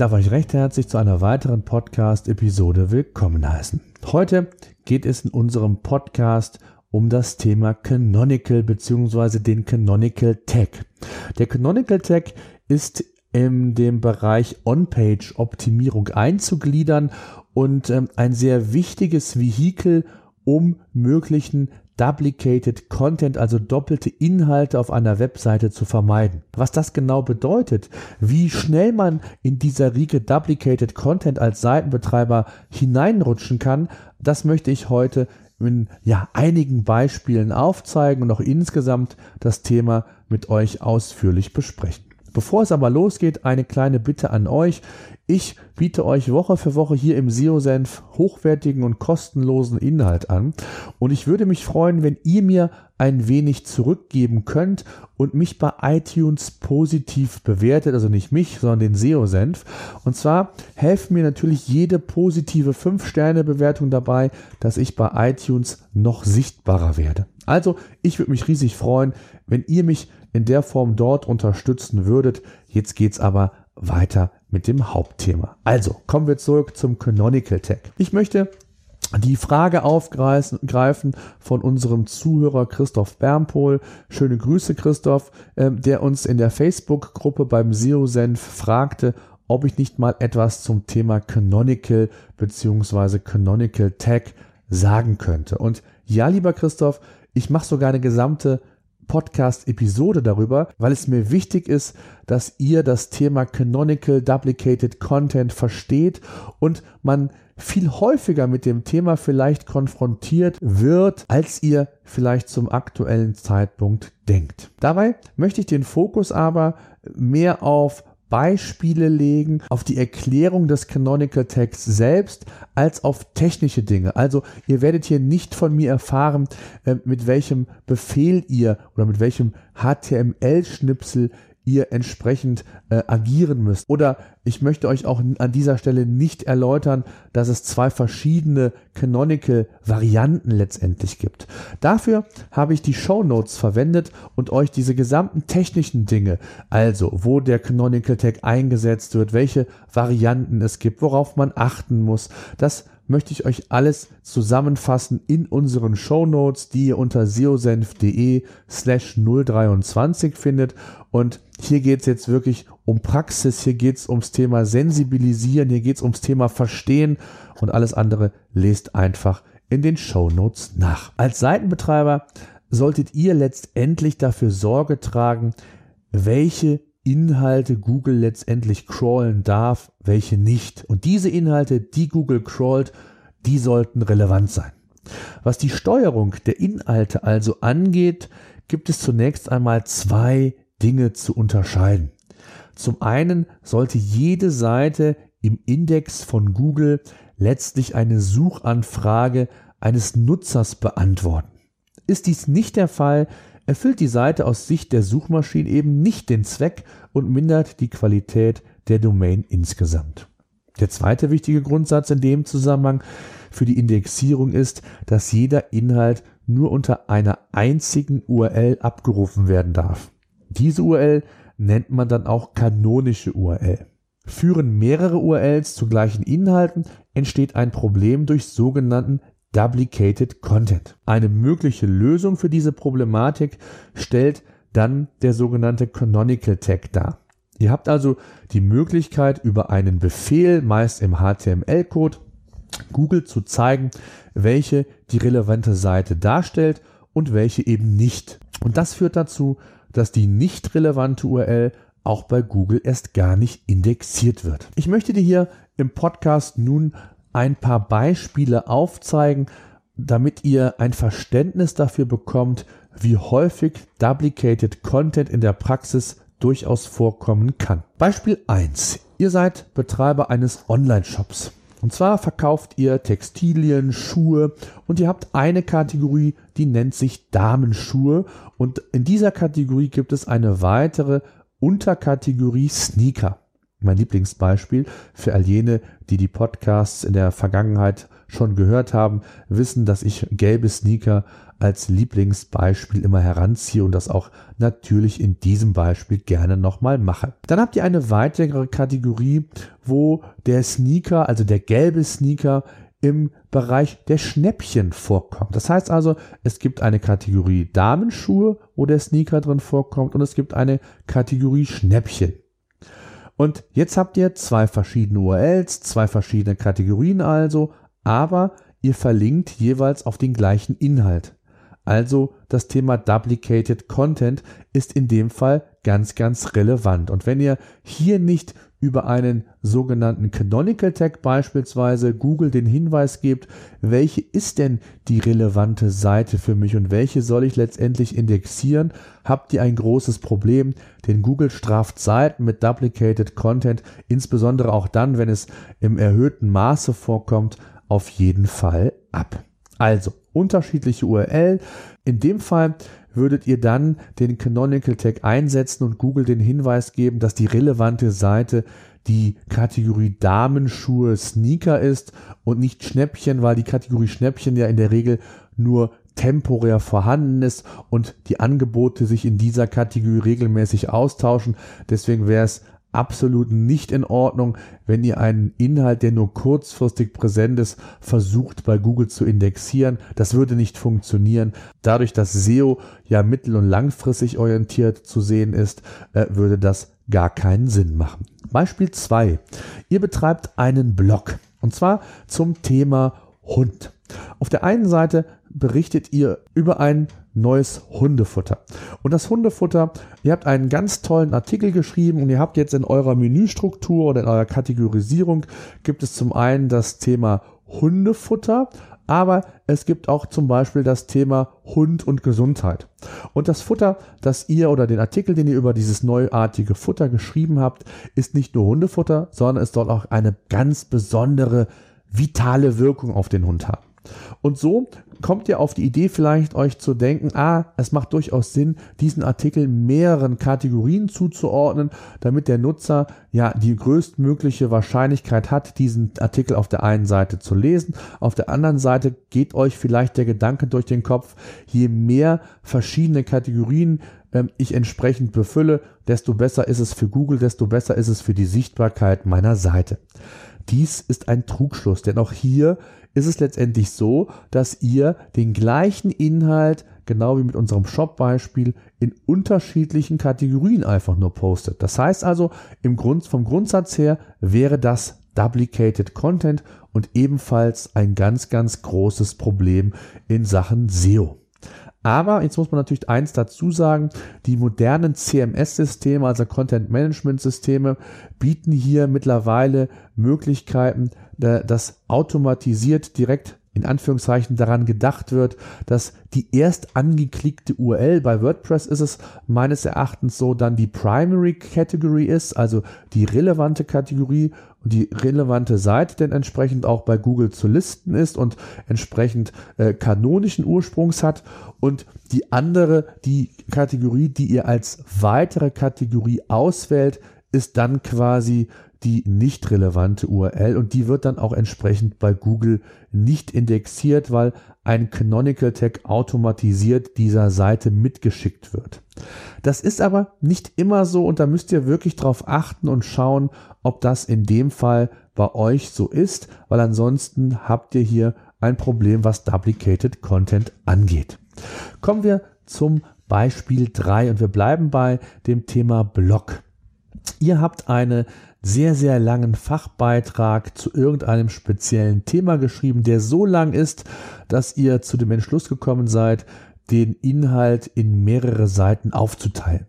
Darf euch recht herzlich zu einer weiteren Podcast-Episode willkommen heißen. Heute geht es in unserem Podcast um das Thema Canonical bzw. den Canonical Tag. Der Canonical Tag ist in dem Bereich On-Page-Optimierung einzugliedern und ähm, ein sehr wichtiges Vehikel, um möglichen Duplicated Content, also doppelte Inhalte auf einer Webseite zu vermeiden. Was das genau bedeutet, wie schnell man in dieser Riege Duplicated Content als Seitenbetreiber hineinrutschen kann, das möchte ich heute in ja, einigen Beispielen aufzeigen und auch insgesamt das Thema mit euch ausführlich besprechen. Bevor es aber losgeht, eine kleine Bitte an euch. Ich biete euch Woche für Woche hier im SEO-Senf hochwertigen und kostenlosen Inhalt an. Und ich würde mich freuen, wenn ihr mir ein wenig zurückgeben könnt und mich bei iTunes positiv bewertet, also nicht mich, sondern den SEO-Senf. Und zwar helfen mir natürlich jede positive 5-Sterne-Bewertung dabei, dass ich bei iTunes noch sichtbarer werde. Also, ich würde mich riesig freuen, wenn ihr mich in der Form dort unterstützen würdet. Jetzt geht's aber weiter mit dem Hauptthema. Also kommen wir zurück zum Canonical Tag. Ich möchte die Frage aufgreifen von unserem Zuhörer Christoph Bernpohl. Schöne Grüße, Christoph, ähm, der uns in der Facebook-Gruppe beim SEO-Senf fragte, ob ich nicht mal etwas zum Thema Canonical bzw. Canonical Tag sagen könnte. Und ja, lieber Christoph, ich mache sogar eine gesamte Podcast-Episode darüber, weil es mir wichtig ist, dass ihr das Thema Canonical Duplicated Content versteht und man viel häufiger mit dem Thema vielleicht konfrontiert wird, als ihr vielleicht zum aktuellen Zeitpunkt denkt. Dabei möchte ich den Fokus aber mehr auf Beispiele legen, auf die Erklärung des Canonical Text selbst, als auf technische Dinge. Also ihr werdet hier nicht von mir erfahren, äh, mit welchem Befehl ihr oder mit welchem HTML-Schnipsel ihr entsprechend äh, agieren müsst. Oder ich möchte euch auch an dieser Stelle nicht erläutern, dass es zwei verschiedene Canonical Varianten letztendlich gibt. Dafür habe ich die Show Notes verwendet und euch diese gesamten technischen Dinge, also wo der Canonical Tag eingesetzt wird, welche Varianten es gibt, worauf man achten muss, das möchte ich euch alles zusammenfassen in unseren Show Notes, die ihr unter seosenf.de slash 023 findet. Und hier geht es jetzt wirklich um Praxis, hier geht es ums Thema Sensibilisieren, hier geht es ums Thema Verstehen und alles andere lest einfach in den Show Notes nach. Als Seitenbetreiber solltet ihr letztendlich dafür Sorge tragen, welche Inhalte Google letztendlich crawlen darf, welche nicht. Und diese Inhalte, die Google crawlt, die sollten relevant sein. Was die Steuerung der Inhalte also angeht, gibt es zunächst einmal zwei Dinge zu unterscheiden. Zum einen sollte jede Seite im Index von Google letztlich eine Suchanfrage eines Nutzers beantworten. Ist dies nicht der Fall, erfüllt die Seite aus Sicht der Suchmaschine eben nicht den Zweck und mindert die Qualität der Domain insgesamt. Der zweite wichtige Grundsatz in dem Zusammenhang für die Indexierung ist, dass jeder Inhalt nur unter einer einzigen URL abgerufen werden darf. Diese URL nennt man dann auch kanonische URL. Führen mehrere URLs zu gleichen Inhalten, entsteht ein Problem durch sogenannten Duplicated Content. Eine mögliche Lösung für diese Problematik stellt dann der sogenannte Canonical Tag dar. Ihr habt also die Möglichkeit, über einen Befehl, meist im HTML-Code, Google zu zeigen, welche die relevante Seite darstellt und welche eben nicht. Und das führt dazu, dass die nicht relevante URL auch bei Google erst gar nicht indexiert wird. Ich möchte dir hier im Podcast nun ein paar Beispiele aufzeigen, damit ihr ein Verständnis dafür bekommt, wie häufig Duplicated Content in der Praxis durchaus vorkommen kann. Beispiel 1. Ihr seid Betreiber eines Online-Shops. Und zwar verkauft ihr Textilien, Schuhe und ihr habt eine Kategorie, die nennt sich Damenschuhe. Und in dieser Kategorie gibt es eine weitere Unterkategorie Sneaker. Mein Lieblingsbeispiel für all jene, die die Podcasts in der Vergangenheit schon gehört haben, wissen, dass ich gelbe Sneaker als Lieblingsbeispiel immer heranziehe und das auch natürlich in diesem Beispiel gerne nochmal mache. Dann habt ihr eine weitere Kategorie, wo der Sneaker, also der gelbe Sneaker, im Bereich der Schnäppchen vorkommt. Das heißt also, es gibt eine Kategorie Damenschuhe, wo der Sneaker drin vorkommt und es gibt eine Kategorie Schnäppchen. Und jetzt habt ihr zwei verschiedene URLs, zwei verschiedene Kategorien also, aber ihr verlinkt jeweils auf den gleichen Inhalt. Also das Thema Duplicated Content ist in dem Fall ganz, ganz relevant. Und wenn ihr hier nicht über einen sogenannten Canonical Tag beispielsweise Google den Hinweis gebt, welche ist denn die relevante Seite für mich und welche soll ich letztendlich indexieren, habt ihr ein großes Problem, denn Google straft Seiten mit Duplicated Content, insbesondere auch dann, wenn es im erhöhten Maße vorkommt, auf jeden Fall ab. Also unterschiedliche URL. In dem Fall würdet ihr dann den Canonical Tag einsetzen und Google den Hinweis geben, dass die relevante Seite die Kategorie Damenschuhe Sneaker ist und nicht Schnäppchen, weil die Kategorie Schnäppchen ja in der Regel nur temporär vorhanden ist und die Angebote sich in dieser Kategorie regelmäßig austauschen. Deswegen wäre es absolut nicht in Ordnung, wenn ihr einen Inhalt, der nur kurzfristig präsent ist, versucht bei Google zu indexieren. Das würde nicht funktionieren. Dadurch, dass SEO ja mittel- und langfristig orientiert zu sehen ist, äh, würde das gar keinen Sinn machen. Beispiel zwei: Ihr betreibt einen Blog und zwar zum Thema Hund. Auf der einen Seite berichtet ihr über ein neues Hundefutter. Und das Hundefutter, ihr habt einen ganz tollen Artikel geschrieben und ihr habt jetzt in eurer Menüstruktur oder in eurer Kategorisierung gibt es zum einen das Thema Hundefutter, aber es gibt auch zum Beispiel das Thema Hund und Gesundheit. Und das Futter, das ihr oder den Artikel, den ihr über dieses neuartige Futter geschrieben habt, ist nicht nur Hundefutter, sondern es soll auch eine ganz besondere vitale Wirkung auf den Hund haben. Und so kommt ihr auf die Idee vielleicht euch zu denken, ah, es macht durchaus Sinn, diesen Artikel mehreren Kategorien zuzuordnen, damit der Nutzer ja die größtmögliche Wahrscheinlichkeit hat, diesen Artikel auf der einen Seite zu lesen. Auf der anderen Seite geht euch vielleicht der Gedanke durch den Kopf, je mehr verschiedene Kategorien ähm, ich entsprechend befülle, desto besser ist es für Google, desto besser ist es für die Sichtbarkeit meiner Seite. Dies ist ein Trugschluss, denn auch hier ist es letztendlich so, dass ihr den gleichen Inhalt, genau wie mit unserem Shop-Beispiel, in unterschiedlichen Kategorien einfach nur postet. Das heißt also, im Grund, vom Grundsatz her wäre das Duplicated Content und ebenfalls ein ganz, ganz großes Problem in Sachen SEO. Aber jetzt muss man natürlich eins dazu sagen, die modernen CMS-Systeme, also Content-Management-Systeme, bieten hier mittlerweile Möglichkeiten, dass automatisiert direkt in Anführungszeichen daran gedacht wird, dass die erst angeklickte URL bei WordPress ist es meines Erachtens so dann die Primary Category ist, also die relevante Kategorie und die relevante Seite denn entsprechend auch bei Google zu listen ist und entsprechend äh, kanonischen Ursprungs hat und die andere, die Kategorie, die ihr als weitere Kategorie auswählt, ist dann quasi die nicht relevante URL und die wird dann auch entsprechend bei Google nicht indexiert, weil ein Canonical Tag automatisiert dieser Seite mitgeschickt wird. Das ist aber nicht immer so und da müsst ihr wirklich drauf achten und schauen, ob das in dem Fall bei euch so ist, weil ansonsten habt ihr hier ein Problem, was Duplicated Content angeht. Kommen wir zum Beispiel 3 und wir bleiben bei dem Thema Blog. Ihr habt eine sehr, sehr langen Fachbeitrag zu irgendeinem speziellen Thema geschrieben, der so lang ist, dass ihr zu dem Entschluss gekommen seid, den Inhalt in mehrere Seiten aufzuteilen.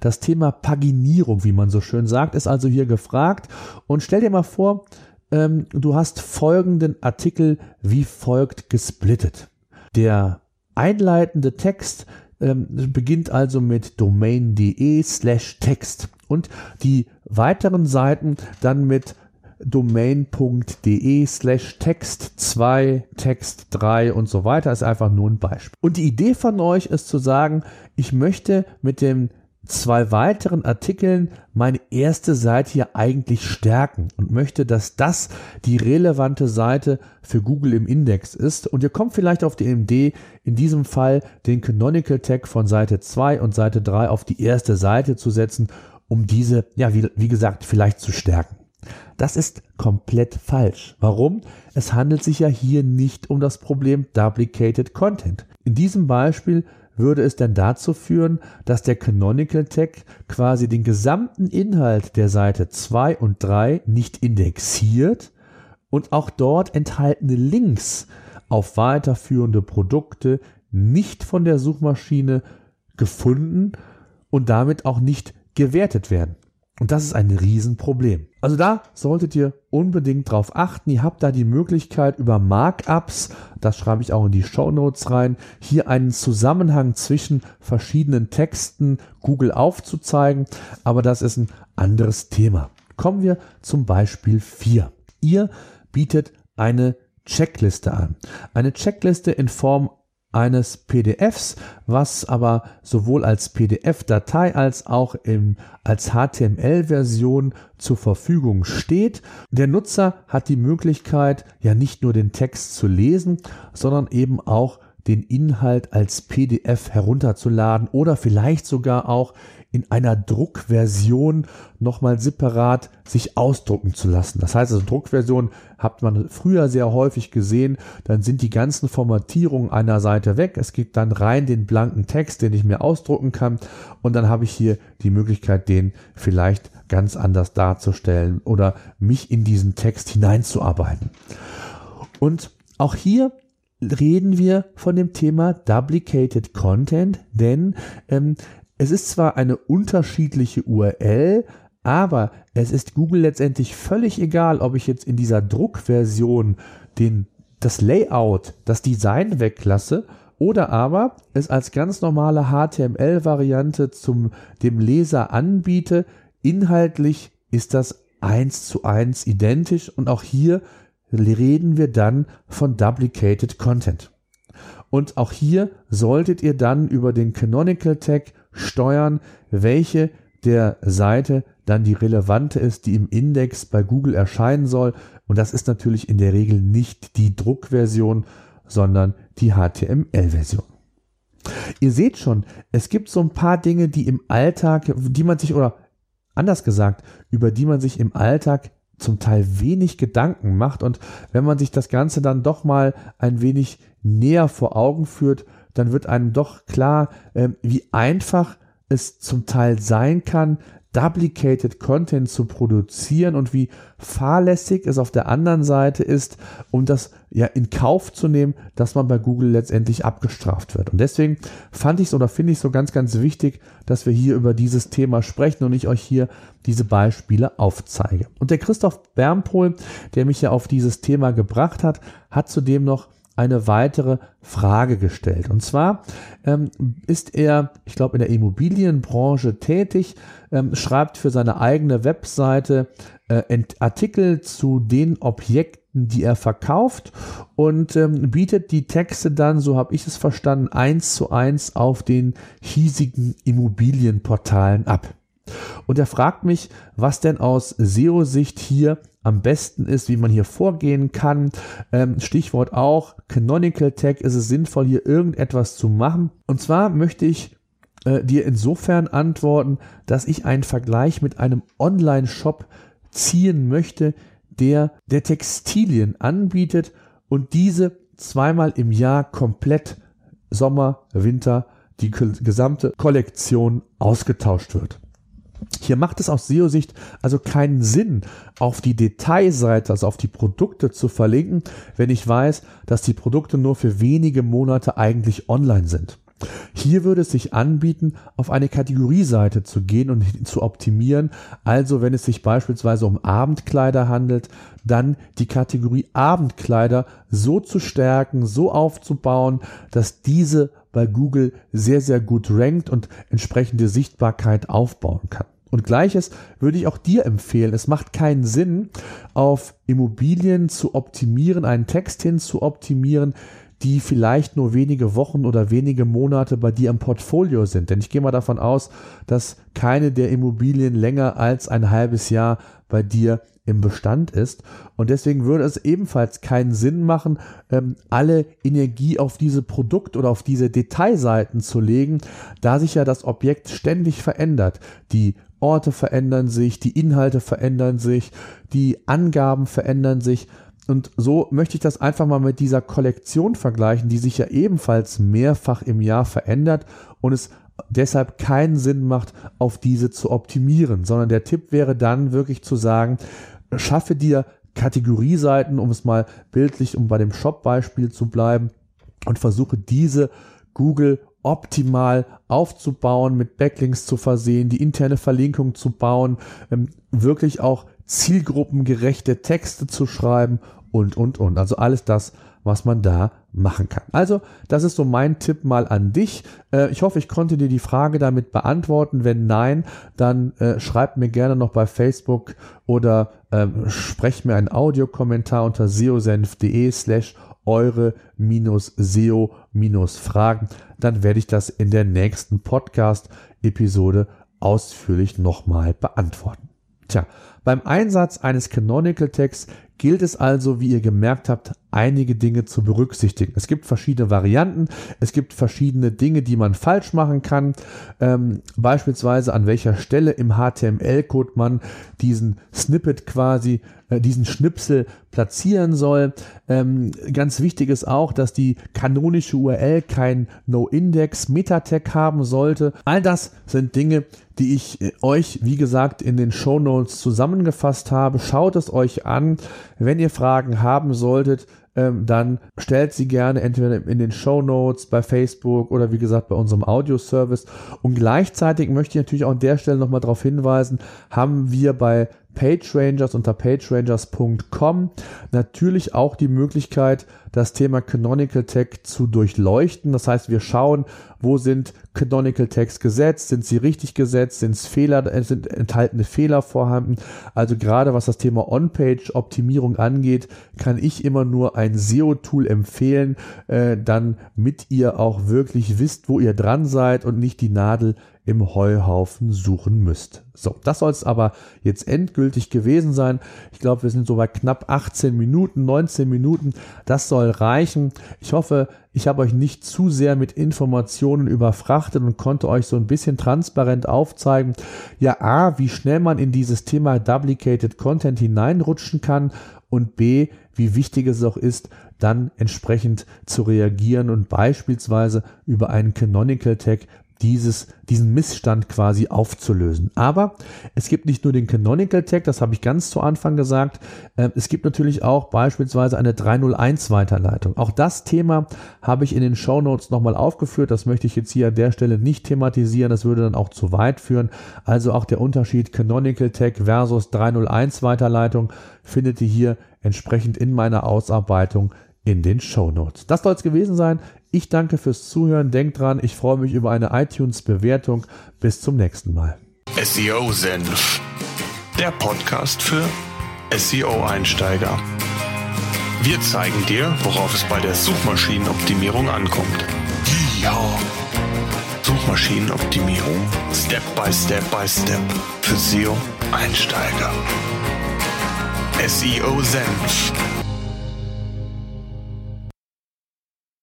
Das Thema Paginierung, wie man so schön sagt, ist also hier gefragt. Und stell dir mal vor, ähm, du hast folgenden Artikel wie folgt gesplittet. Der einleitende Text ähm, beginnt also mit domain.de slash Text und die weiteren Seiten dann mit domain.de slash text 2, text 3 und so weiter ist einfach nur ein Beispiel. Und die Idee von euch ist zu sagen, ich möchte mit dem zwei weiteren Artikeln meine erste Seite hier eigentlich stärken und möchte, dass das die relevante Seite für Google im Index ist. Und ihr kommt vielleicht auf die Idee, in diesem Fall den Canonical Tag von Seite 2 und Seite 3 auf die erste Seite zu setzen, um diese, ja, wie, wie gesagt, vielleicht zu stärken. Das ist komplett falsch. Warum? Es handelt sich ja hier nicht um das Problem Duplicated Content. In diesem Beispiel würde es dann dazu führen, dass der Canonical Tag quasi den gesamten Inhalt der Seite 2 und 3 nicht indexiert und auch dort enthaltene Links auf weiterführende Produkte nicht von der Suchmaschine gefunden und damit auch nicht gewertet werden. Und das ist ein Riesenproblem. Also da solltet ihr unbedingt drauf achten. Ihr habt da die Möglichkeit über Markups, das schreibe ich auch in die Show Notes rein, hier einen Zusammenhang zwischen verschiedenen Texten Google aufzuzeigen. Aber das ist ein anderes Thema. Kommen wir zum Beispiel 4. Ihr bietet eine Checkliste an. Eine Checkliste in Form eines PDFs, was aber sowohl als PDF-Datei als auch im, als HTML-Version zur Verfügung steht. Der Nutzer hat die Möglichkeit, ja nicht nur den Text zu lesen, sondern eben auch den Inhalt als PDF herunterzuladen oder vielleicht sogar auch in einer Druckversion nochmal separat sich ausdrucken zu lassen. Das heißt, also Druckversion hat man früher sehr häufig gesehen, dann sind die ganzen Formatierungen einer Seite weg. Es gibt dann rein den blanken Text, den ich mir ausdrucken kann und dann habe ich hier die Möglichkeit, den vielleicht ganz anders darzustellen oder mich in diesen Text hineinzuarbeiten. Und auch hier reden wir von dem Thema Duplicated Content, denn ähm, es ist zwar eine unterschiedliche URL, aber es ist Google letztendlich völlig egal, ob ich jetzt in dieser Druckversion den, das Layout, das Design weglasse oder aber es als ganz normale HTML-Variante zum dem Leser anbiete. Inhaltlich ist das eins zu eins identisch und auch hier reden wir dann von Duplicated Content. Und auch hier solltet ihr dann über den Canonical Tag steuern, welche der Seite dann die relevante ist, die im Index bei Google erscheinen soll. Und das ist natürlich in der Regel nicht die Druckversion, sondern die HTML-Version. Ihr seht schon, es gibt so ein paar Dinge, die im Alltag, die man sich, oder anders gesagt, über die man sich im Alltag zum Teil wenig Gedanken macht. Und wenn man sich das Ganze dann doch mal ein wenig näher vor Augen führt, dann wird einem doch klar, äh, wie einfach es zum Teil sein kann, Duplicated Content zu produzieren und wie fahrlässig es auf der anderen Seite ist, um das ja in Kauf zu nehmen, dass man bei Google letztendlich abgestraft wird. Und deswegen fand ich es oder finde ich es so ganz, ganz wichtig, dass wir hier über dieses Thema sprechen und ich euch hier diese Beispiele aufzeige. Und der Christoph Bernpohl, der mich ja auf dieses Thema gebracht hat, hat zudem noch eine weitere Frage gestellt. Und zwar ähm, ist er, ich glaube, in der Immobilienbranche tätig, ähm, schreibt für seine eigene Webseite äh, Artikel zu den Objekten, die er verkauft und ähm, bietet die Texte dann, so habe ich es verstanden, eins zu eins auf den hiesigen Immobilienportalen ab. Und er fragt mich, was denn aus SEO-Sicht hier am besten ist, wie man hier vorgehen kann. Ähm, Stichwort auch Canonical Tag, ist es sinnvoll, hier irgendetwas zu machen. Und zwar möchte ich äh, dir insofern antworten, dass ich einen Vergleich mit einem Online-Shop ziehen möchte, der der Textilien anbietet und diese zweimal im Jahr komplett Sommer, Winter, die gesamte Kollektion ausgetauscht wird. Hier macht es aus SEO-Sicht also keinen Sinn, auf die Detailseite, also auf die Produkte zu verlinken, wenn ich weiß, dass die Produkte nur für wenige Monate eigentlich online sind. Hier würde es sich anbieten, auf eine Kategorieseite zu gehen und zu optimieren. Also wenn es sich beispielsweise um Abendkleider handelt, dann die Kategorie Abendkleider so zu stärken, so aufzubauen, dass diese bei Google sehr, sehr gut rankt und entsprechende Sichtbarkeit aufbauen kann. Und gleiches würde ich auch dir empfehlen. Es macht keinen Sinn, auf Immobilien zu optimieren, einen Text hin zu optimieren, die vielleicht nur wenige Wochen oder wenige Monate bei dir im Portfolio sind. Denn ich gehe mal davon aus, dass keine der Immobilien länger als ein halbes Jahr bei dir im Bestand ist. Und deswegen würde es ebenfalls keinen Sinn machen, ähm, alle Energie auf diese Produkt- oder auf diese Detailseiten zu legen, da sich ja das Objekt ständig verändert. Die Orte verändern sich, die Inhalte verändern sich, die Angaben verändern sich. Und so möchte ich das einfach mal mit dieser Kollektion vergleichen, die sich ja ebenfalls mehrfach im Jahr verändert und es deshalb keinen Sinn macht, auf diese zu optimieren, sondern der Tipp wäre dann wirklich zu sagen, schaffe dir Kategorieseiten, um es mal bildlich, um bei dem Shop-Beispiel zu bleiben und versuche diese Google optimal aufzubauen, mit Backlinks zu versehen, die interne Verlinkung zu bauen, ähm, wirklich auch zielgruppengerechte Texte zu schreiben und, und, und. Also alles das, was man da machen kann. Also, das ist so mein Tipp mal an dich. Äh, ich hoffe, ich konnte dir die Frage damit beantworten. Wenn nein, dann äh, schreib mir gerne noch bei Facebook oder ähm, sprech mir einen Audiokommentar unter seosenf.de slash eure-seo-fragen. Dann werde ich das in der nächsten Podcast-Episode ausführlich nochmal beantworten. Tja, beim Einsatz eines Canonical Texts gilt es also, wie ihr gemerkt habt, einige Dinge zu berücksichtigen. Es gibt verschiedene Varianten, es gibt verschiedene Dinge, die man falsch machen kann. Ähm, beispielsweise an welcher Stelle im HTML-Code man diesen Snippet quasi, äh, diesen Schnipsel platzieren soll. Ähm, ganz wichtig ist auch, dass die kanonische URL kein No-Index-Meta-Tag haben sollte. All das sind Dinge, die ich äh, euch, wie gesagt, in den Show Notes zusammengefasst habe. Schaut es euch an. Wenn ihr Fragen haben solltet, ähm, dann stellt sie gerne entweder in den Show Notes, bei Facebook oder wie gesagt bei unserem Audio-Service. Und gleichzeitig möchte ich natürlich auch an der Stelle nochmal darauf hinweisen, haben wir bei PageRangers unter pagerangers.com natürlich auch die Möglichkeit, das Thema Canonical Tag zu durchleuchten. Das heißt, wir schauen, wo sind Canonical Tags gesetzt, sind sie richtig gesetzt, sind Fehler, äh, sind enthaltene Fehler vorhanden. Also gerade was das Thema On-Page-Optimierung angeht, kann ich immer nur ein SEO-Tool empfehlen, äh, dann mit ihr auch wirklich wisst, wo ihr dran seid und nicht die Nadel im Heuhaufen suchen müsst. So, das soll es aber jetzt endgültig gewesen sein. Ich glaube, wir sind so bei knapp 18 Minuten, 19 Minuten. Das soll reichen. Ich hoffe, ich habe euch nicht zu sehr mit Informationen überfrachtet und konnte euch so ein bisschen transparent aufzeigen, ja, A, wie schnell man in dieses Thema Duplicated Content hineinrutschen kann und B, wie wichtig es auch ist, dann entsprechend zu reagieren und beispielsweise über einen Canonical Tag dieses, diesen Missstand quasi aufzulösen. Aber es gibt nicht nur den Canonical Tag, das habe ich ganz zu Anfang gesagt, äh, es gibt natürlich auch beispielsweise eine 301 Weiterleitung. Auch das Thema habe ich in den Show Notes nochmal aufgeführt, das möchte ich jetzt hier an der Stelle nicht thematisieren, das würde dann auch zu weit führen. Also auch der Unterschied Canonical Tag versus 301 Weiterleitung findet ihr hier entsprechend in meiner Ausarbeitung in den Show Notes. Das soll es gewesen sein. Ich danke fürs Zuhören. Denkt dran, ich freue mich über eine iTunes-Bewertung. Bis zum nächsten Mal. SEO Senf, der Podcast für SEO-Einsteiger. Wir zeigen dir, worauf es bei der Suchmaschinenoptimierung ankommt. Ja. Suchmaschinenoptimierung Step by Step by Step für SEO-Einsteiger. SEO Senf